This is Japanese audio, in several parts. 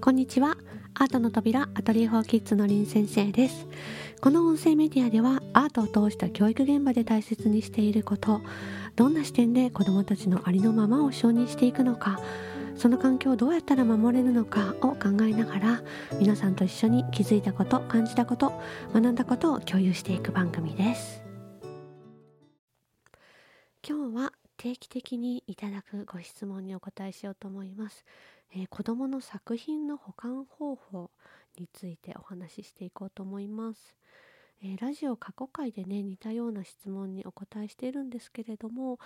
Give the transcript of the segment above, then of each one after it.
こんにちは。アートの扉アトリエフォーキッズのりん先生です。この音声メディアではアートを通した教育現場で大切にしていることどんな視点で子どもたちのありのままを承認していくのかその環境をどうやったら守れるのかを考えながら皆さんと一緒に気づいたこと感じたこと学んだことを共有していく番組です。今日は定期的にいただくご質問にお答えしようと思います、えー、子どもの作品の保管方法についてお話ししていこうと思います、えー、ラジオ過去回でね似たような質問にお答えしているんですけれども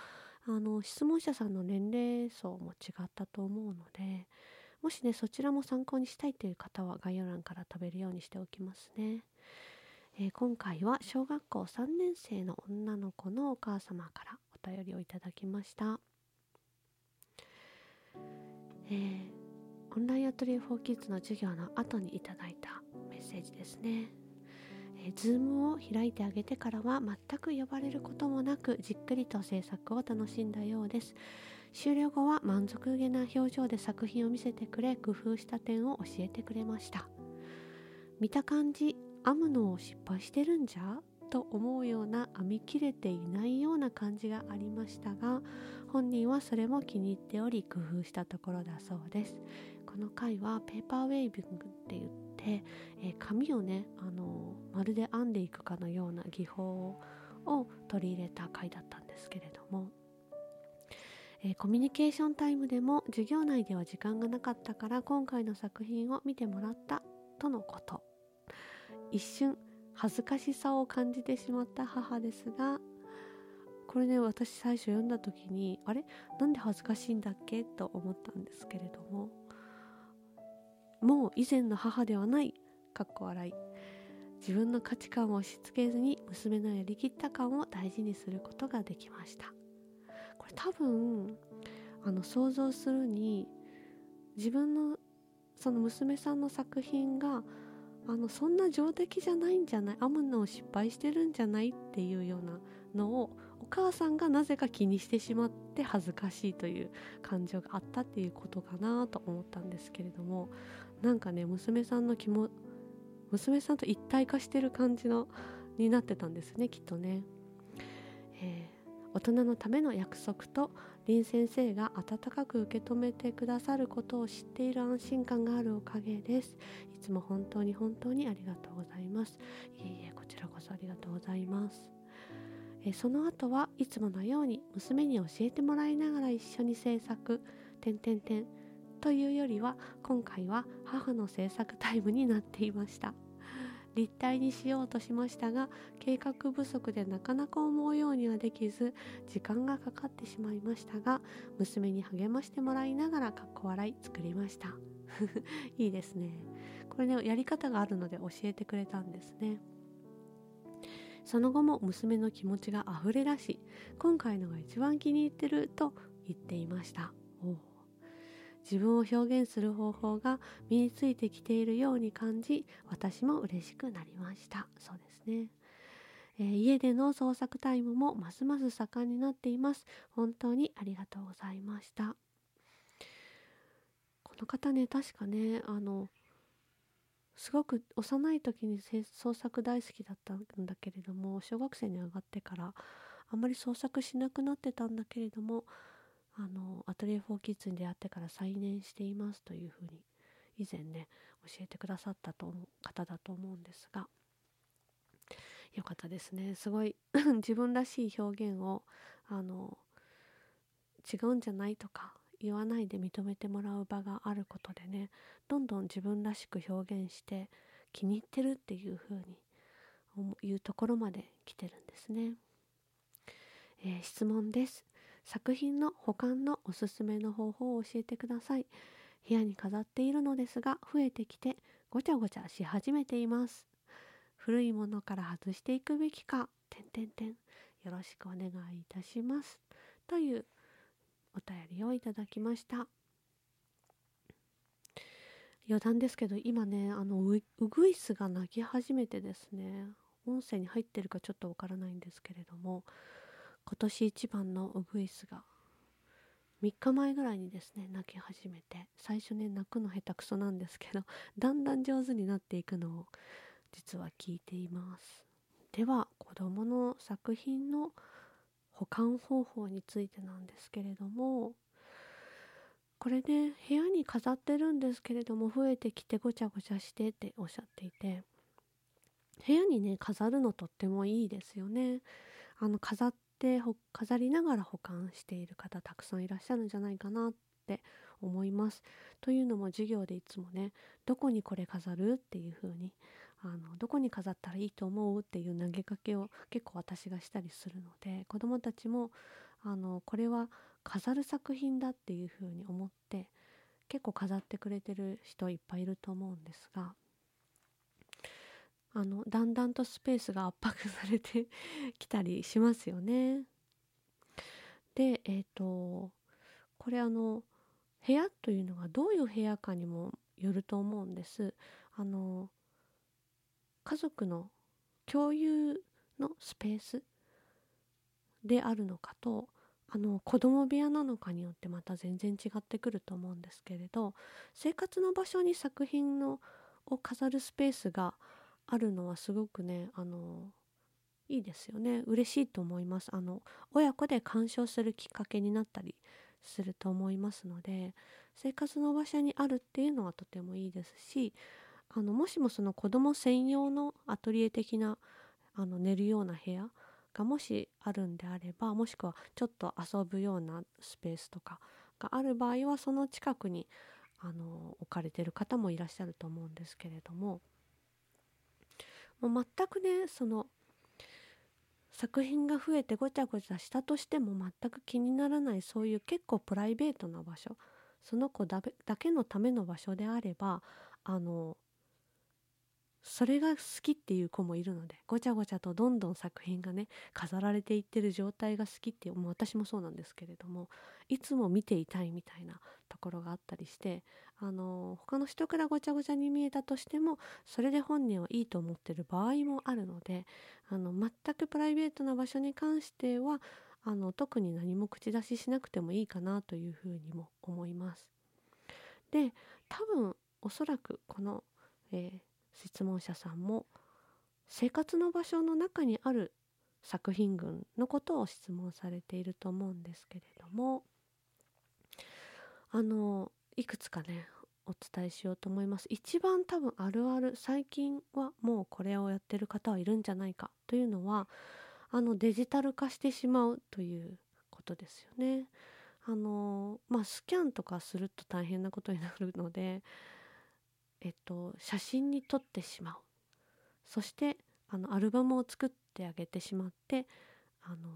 あの質問者さんの年齢層も違ったと思うのでもしねそちらも参考にしたいという方は概要欄から飛べるようにしておきますね、えー、今回は小学校3年生の女の子のお母様からお便りをいただきました、えー、オンラインアトリエ4キッズの授業の後にいただいたメッセージですね。え Zoom を開いてあげてからは全く呼ばれることもなくじっくりと制作を楽しんだようです。終了後は満足げな表情で作品を見せてくれ工夫した点を教えてくれました。見た感じ編むのを失敗してるんじゃ？と思うような編み切れていないような感じがありましたが本人はそれも気に入っており工夫したところだそうです。この回はペーパーウェービングって言って、えー、紙をね、あのー、まるで編んでいくかのような技法を取り入れた回だったんですけれども、え、コミュニケーションタイムでも授業内では時間がなかったから今回の作品を見てもらったとのこと。一瞬恥ずかしさを感じてしまった母ですがこれね私最初読んだ時にあれ？なんで恥ずかしいんだっけ？と思ったんですけれどももう以前の母ではないかっこ笑い。自分の価値観を押し付けずに娘のやりきった感を大事にすることができました。これ多分あの想像するに自分のその娘さんの作品があのそんな上出来じゃないんじゃない？編むのを失敗してるんじゃない？っていうようなのを母さんがなぜか気にしてしまって恥ずかしいという感情があったっていうことかなと思ったんですけれどもなんかね娘さんの気も娘さんと一体化してる感じのになってたんですねきっとね。えー大人のための約束と林先生が温かく受け止めてくださることを知っている安心感があるおかげです。いつも本当に本当にありがとうございます。いえいえこちらこそありがとうございます。えその後はいつものように娘に教えてもらいながら一緒に制作点点点というよりは今回は母の制作タイムになっていました。立体にしようとしましたが計画不足でなかなか思うようにはできず時間がかかってしまいましたが娘に励ましてもらいながらかっこ笑い作りました。いいですね。これねやり方があるので教えてくれたんですね。その後も娘の気持ちが溢れ出し今回のが一番気に入ってると言っていました。自分を表現する方法が身についてきているように感じ私も嬉しくなりました。そうですね、えー、家での創作タイムもますます盛んになっています。本当にありがとうございました。この方ね確かねあのすごく幼い時に創作大好きだったんだけれども小学生に上がってからあんまり創作しなくなってたんだけれどもあのアトリエ4キッズに出会ってから再燃していますというふうに以前ね教えてくださったと方だと思うんですがよかったですね。すごい 自分らしい表現をあの違うんじゃないとか言わないで認めてもらう場があることでねどんどん自分らしく表現して気に入ってるっていうふうにいうところまで来てるんですね、えー、質問です。作品の保管のおすすめの方法を教えてください。部屋に飾っているのですが増えてきてごちゃごちゃし始めています。古いものから外していくべきか点点点よろしくお願いいたします。というお便りをいただきました。余談ですけど今ねあのウグイスが鳴き始めてですね音声に入ってるかちょっとわからないんですけれども今年一番のウグイスが3日前ぐらいにですね泣き始めて最初ね泣くの下手くそなんですけど だんだん上手になっていくのを実は聞いています。では子どもの作品の保管方法についてなんですけれどもこれね部屋に飾ってるんですけれども増えてきてごちゃごちゃしてっておっしゃっていて部屋にね飾るのとってもいいですよねあの飾って飾りながら保管している方たくさんいらっしゃるんじゃないかなって思います。というのも授業でいつもねどこにこれ飾るっていう風にあのどこに飾ったらいいと思う？っていう投げかけを結構私がしたりするので子どもたちもあのこれは飾る作品だっていう風に思って結構飾ってくれてる人いっぱいいると思うんですがあのだんだんとスペースが圧迫されて きたりしますよね。でえっ、ー、とこれあの部屋というのがどういう部屋かにもよると思うんです。あの家族の共有のスペースであるのかとあの子供部屋なのかによってまた全然違ってくると思うんですけれど生活の場所に作品のを飾るスペースがあるのはすごくねあのいいですよね。嬉しいと思います。あの親子で鑑賞するきっかけになったりすると思いますので生活の場所にあるっていうのはとてもいいですしあのもしもその子供専用のアトリエ的なあの寝るような部屋がもしあるんであればもしくはちょっと遊ぶようなスペースとかがある場合はその近くにあの置かれてる方もいらっしゃると思うんですけれどももう全くねその作品が増えてごちゃごちゃしたとしても全く気にならないそういう結構プライベートな場所その子だけのための場所であればあのそれが好きっていう子もいるのでごちゃごちゃとどんどん作品がね飾られていってる状態が好きっていうもう私もそうなんですけれどもいつも見ていたいみたいなところがあったりしてあの他の人からごちゃごちゃに見えたとしてもそれで本人はいいと思ってる場合もあるのであの全くプライベートな場所に関してはあの特に何も口出ししなくてもいいかなというふうにも思います。で多分おそらくこの、えー質問者さんも生活の場所の中にある作品群のことを質問されていると思うんですけれどもあのいくつかねお伝えしようと思います。一番多分あるある最近はもうこれをやってる方はいるんじゃないかというのはあのデジタル化してしまうということですよね。あのまあスキャンとかすると大変なことになるのでえっと、写真に撮ってしまう。そしてあのアルバムを作ってあげてしまってあの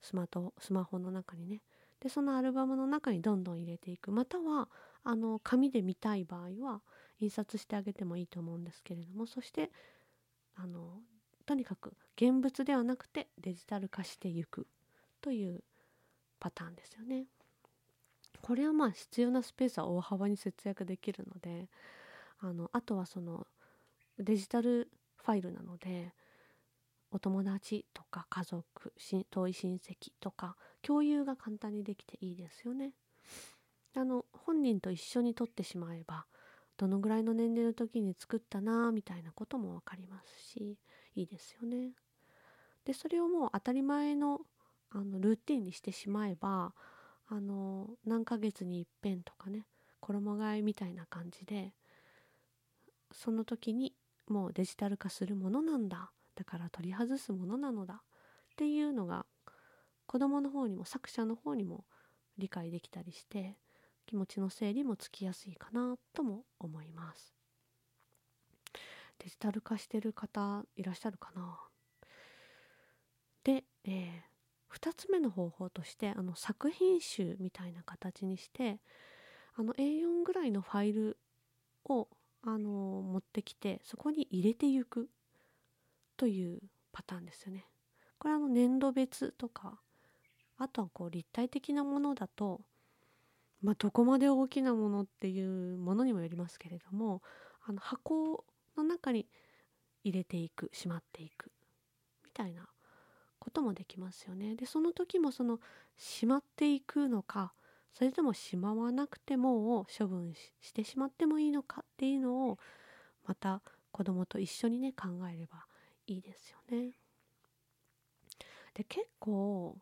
スマートスマホの中にね。でそのアルバムの中にどんどん入れていく。またはあの紙で見たい場合は印刷してあげてもいいと思うんですけれども。そしてあのとにかく現物ではなくてデジタル化していく。というパターンですよね。これはまあ必要なスペースは大幅に節約できるのであのあとはそのデジタルファイルなのでお友達とか家族遠い親戚とか共有が簡単にできていいですよね。あの本人と一緒に撮ってしまえばどのぐらいの年齢の時に作ったなみたいなことも分かりますしいいですよね。でそれをもう当たり前のあのルーティンにしてしまえばあの何ヶ月に一遍とかね衣替えみたいな感じでその時にもうデジタル化するものなんだ。だから取り外すものなのだっていうのが子どもの方にも作者の方にも理解できたりして気持ちの整理もつきやすいかなとも思います。デジタル化してる方いらっしゃるかな？で、えー、2つ目の方法としてあの作品集みたいな形にしてあの A4 ぐらいのファイルをあの持ってきてそこに入れていくというパターンですよね。これあの粘土別とかあとはこう立体的なものだとまあどこまで大きなものっていうものにもよりますけれどもあの箱の中に入れていくしまっていくみたいなこともできますよね。でその時もそのしまっていくのかそれともしまわなくても処分してしまってもいいのかっていうのをまた子供と一緒にね考えればいいですよね。で結構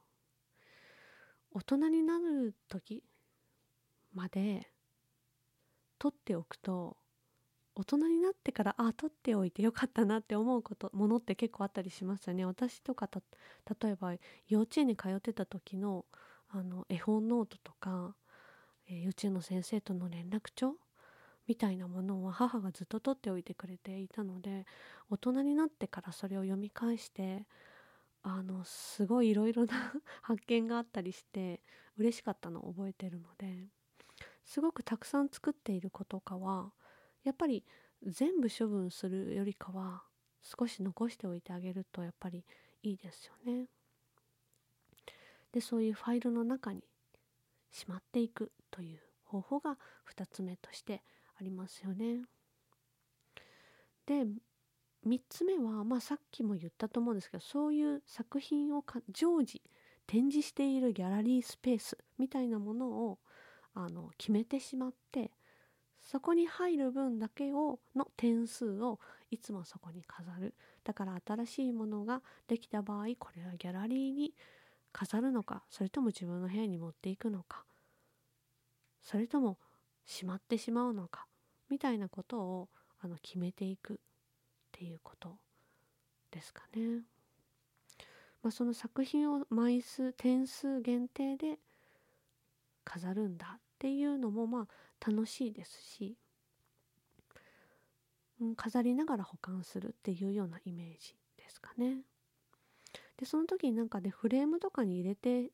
大人になる時まで取っておくと大人になってからあ取っておいてよかったなって思うことものって結構あったりしますよね私とか例えば幼稚園に通ってた時のあの絵本ノートとか、えー、幼稚園の先生との連絡帳みたいなものは母がずっと取っておいてくれていたので大人になってからそれを読み返してあのすごいいろいろな 発見があったりして嬉しかったのを覚えてるのですごくたくさん作っている子とかはやっぱり全部処分するよりかは少し残しておいてあげるとやっぱりいいですよね。でそういうファイルの中にしまっていくという方法が2つ目としてありますよね。で3つ目は、まあ、さっきも言ったと思うんですけどそういう作品を常時展示しているギャラリースペースみたいなものをあの決めてしまってそこに入る分だけをの点数をいつもそこに飾るだから新しいものができた場合これはギャラリーに飾るのかそれとも自分の部屋に持っていくのかそれともしまってしまうのかみたいなことをあの決めていくっていうことですかね。まあ、その作品を枚数点数限定で飾るんだっていうのもまあ楽しいですし、うん、飾りながら保管するっていうようなイメージですかね。でその時になんかねフレームとかに入れて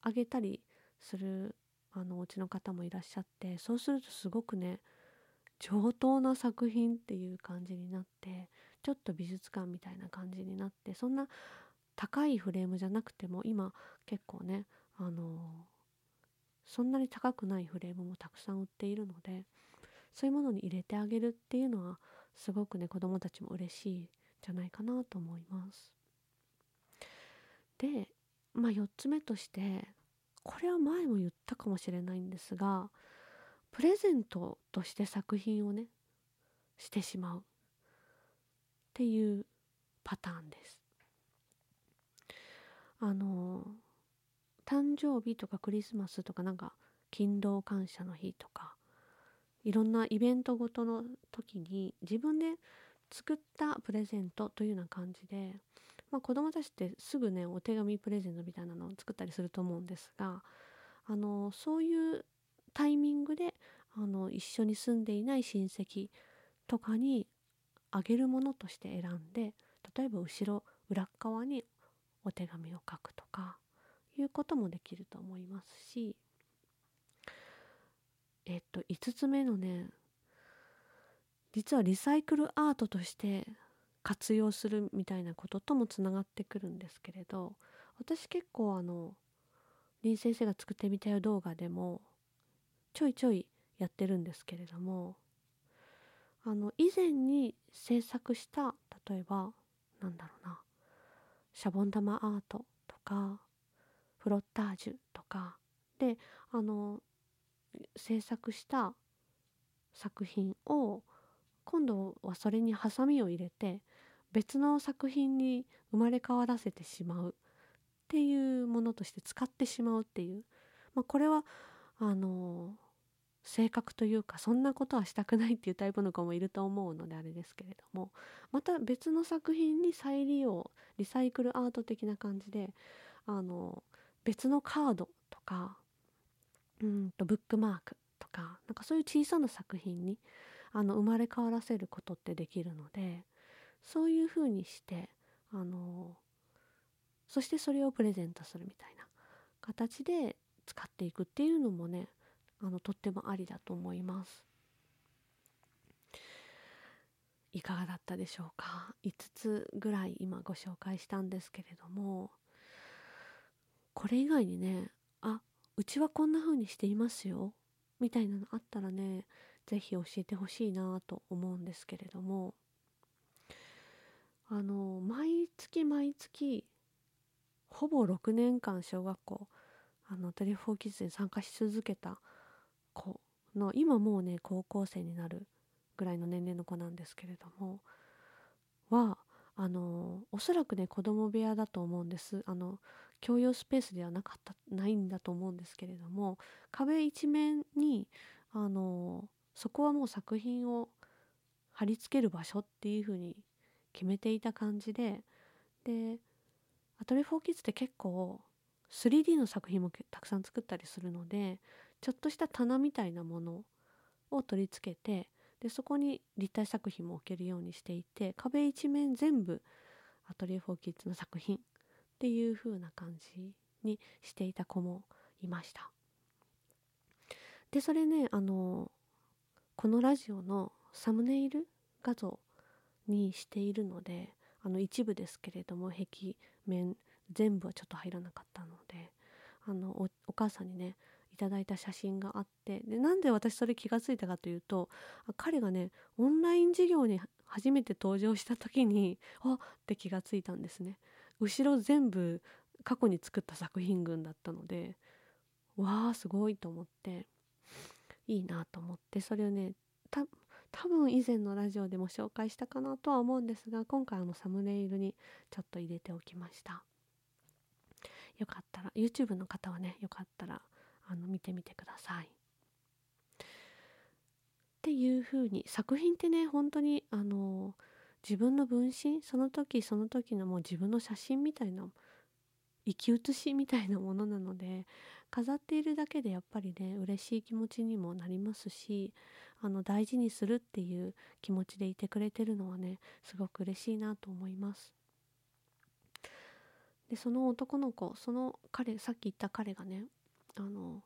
あげたりするあのお家の方もいらっしゃってそうするとすごくね上等な作品っていう感じになってちょっと美術館みたいな感じになってそんな高いフレームじゃなくても今結構ねあのそんなに高くないフレームもたくさん売っているのでそういうものに入れてあげるっていうのはすごくね子どもたちも嬉しいんじゃないかなと思います。で、まあ、4つ目としてこれは前も言ったかもしれないんですがプレゼントとして作品をねしてしまうっていうパターンです。あの誕生日とかクリスマスとかなんか勤労感謝の日とかいろんなイベントごとの時に自分で作ったプレゼントというような感じでまあ、子供たちってすぐねお手紙プレゼントみたいなのを作ったりすると思うんですがあのそういうタイミングであの一緒に住んでいない親戚とかにあげるものとして選んで例えば後ろ裏側にお手紙を書くとかいうこともできると思いますしえっと5つ目のね実はリサイクルアートとして活用するみたいなことともつながってくるんですけれど私結構あの林先生が作ってみたよ動画でもちょいちょいやってるんですけれどもあの以前に制作した例えばなんだろうなシャボン玉アートとかフロッタージュとかであの制作した作品を今度はそれにハサミを入れて別の作品に生まれ変わらせてしまうっていうものとして使ってしまうっていう、まあ、これはあの性格というかそんなことはしたくないっていうタイプの子もいると思うのであれですけれども。また別の作品に再利用リサイクルアート的な感じであの別のカードとかうんとブックマークとかなんかそういう小さな作品にあの生まれ変わらせることってできるので。そういうふうにしてあのそしてそれをプレゼントするみたいな形で使っていくっていうのもねあのとってもありだと思います。いかがだったでしょうか？5つぐらい今ご紹介したんですけれどもこれ以外にねあうちはこんな風にしていますよみたいなのあったらね是非教えてほしいなと思うんですけれどもあの毎月毎月ほぼ6年間小学校あのトリフォーキッズに参加し続けた子の今もうね高校生になるぐらいの年齢の子なんですけれどもはあのおそらくね子供部屋だと思うんです。あの共用スペースではなかったないんだと思うんですけれども壁一面にあのそこはもう作品を貼り付ける場所っていう風に決めていた感じででアトリフォーキッズって結構 3D の作品もたくさん作ったりするのでちょっとした棚みたいなものを取り付けてでそこに立体作品も置けるようにしていて壁一面全部アトリエ・フォー・キッズの作品っていう風な感じにしていた子もいました。でそれねあのこのラジオのサムネイル画像にしているのであの一部ですけれども壁面全部はちょっと入らなかったのであのお母さんにねいただいた写真があってでなんで私それ気が付いたかというと彼がねオンライン授業に初めて登場した時にあって気が付いたんですね。後ろ全部過去に作った作品群だったのでわあすごいと思っていいなと思ってそれをね多分以前のラジオでも紹介したかなとは思うんですが今回のサムネイルにちょっと入れておきましたよかったら YouTube の方はねよかったらあの見てみてください。っていう風に作品ってね本当にあの自分の分身その時その時のもう自分の写真みたいな生き写しみたいなものなので飾っているだけでやっぱりね嬉しい気持ちにもなりますしあの大事にするっていう気持ちでいてくれてるのはねすごく嬉しいなと思います。でその男の子その彼さっき言った彼がねあの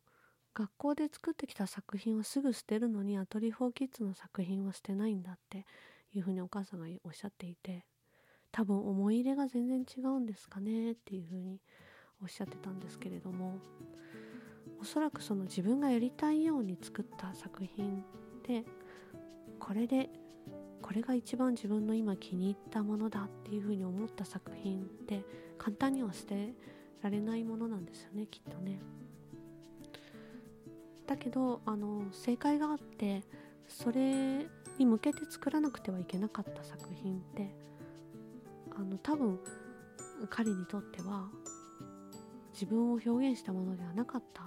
学校で作ってきた作品はすぐ捨てるのにアトリフォーキッズの作品は捨てないんだっていうふうにお母さんがおっしゃっていて多分思い入れが全然違うんですかねっていうふうにおっしゃってたんですけれどもおそらくその自分がやりたいように作った作品でこれでこれが一番自分の今気に入ったものだっていうふうに思った作品って簡単には捨てられないものなんですよねきっとね。だけどあの正解があってそれに向けて作らなくてはいけなかった作品ってあの多分彼にとっては自分を表現したものではなかった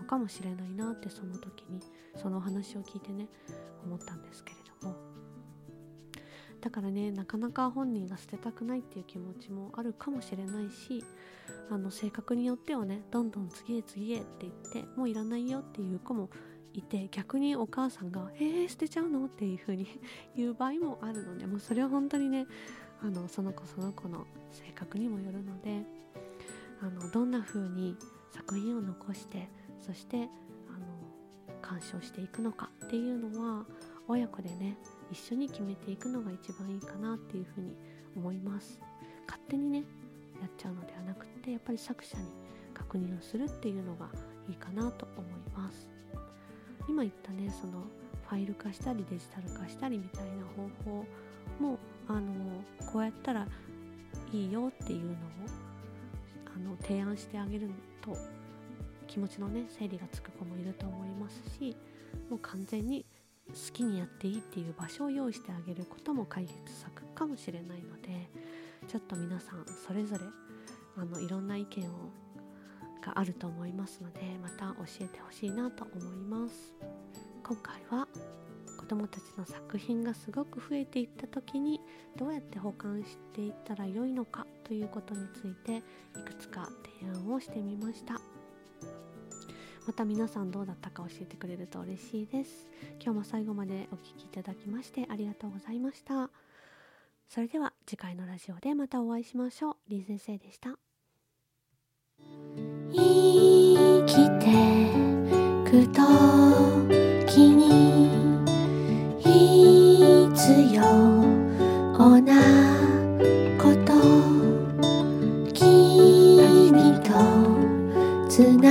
のかもしれないなってその時にそのお話を聞いてね思ったんですけれどもだからねなかなか本人が捨てたくないっていう気持ちもあるかもしれないしあの性格によってはねどんどん次へ次へって言ってもういらないよっていう子もいて逆にお母さんが「えー、捨てちゃうの?」っていう風に 言う場合もあるのでもうそれは本当にねあのその子その子の性格にもよるのであのどんな風に作品を残してそしてあの鑑賞していくのかっていうのは親子でね一緒に決めていくのが一番いいかなっていう風に思います。勝手にねやっちゃうのではなくてやっぱり作者に確認をするっていうのがいいかなと思います。今言ったねそのファイル化したりデジタル化したりみたいな方法もあのこうやったらいいよっていうのをあの提案してあげると気持ちのね整理がつく子もいると思いますしもう完全に好きにやっていいっていう場所を用意してあげることも解決策かもしれないのでちょっと皆さんそれぞれあのいろんな意見をがあると思いますのでまた教えてほしいなと思います。今回は子どもたちの作品がすごく増えていった時にどうやって保管していったらよいのかということについていくつか提案をしてみました。また皆さんどうだったか教えてくれると嬉しいです今日も最後までお聴きいただきましてありがとうございましたそれでは次回のラジオでまたお会いしましょう。りん先生でした。生きてくときに必要なこと君とつな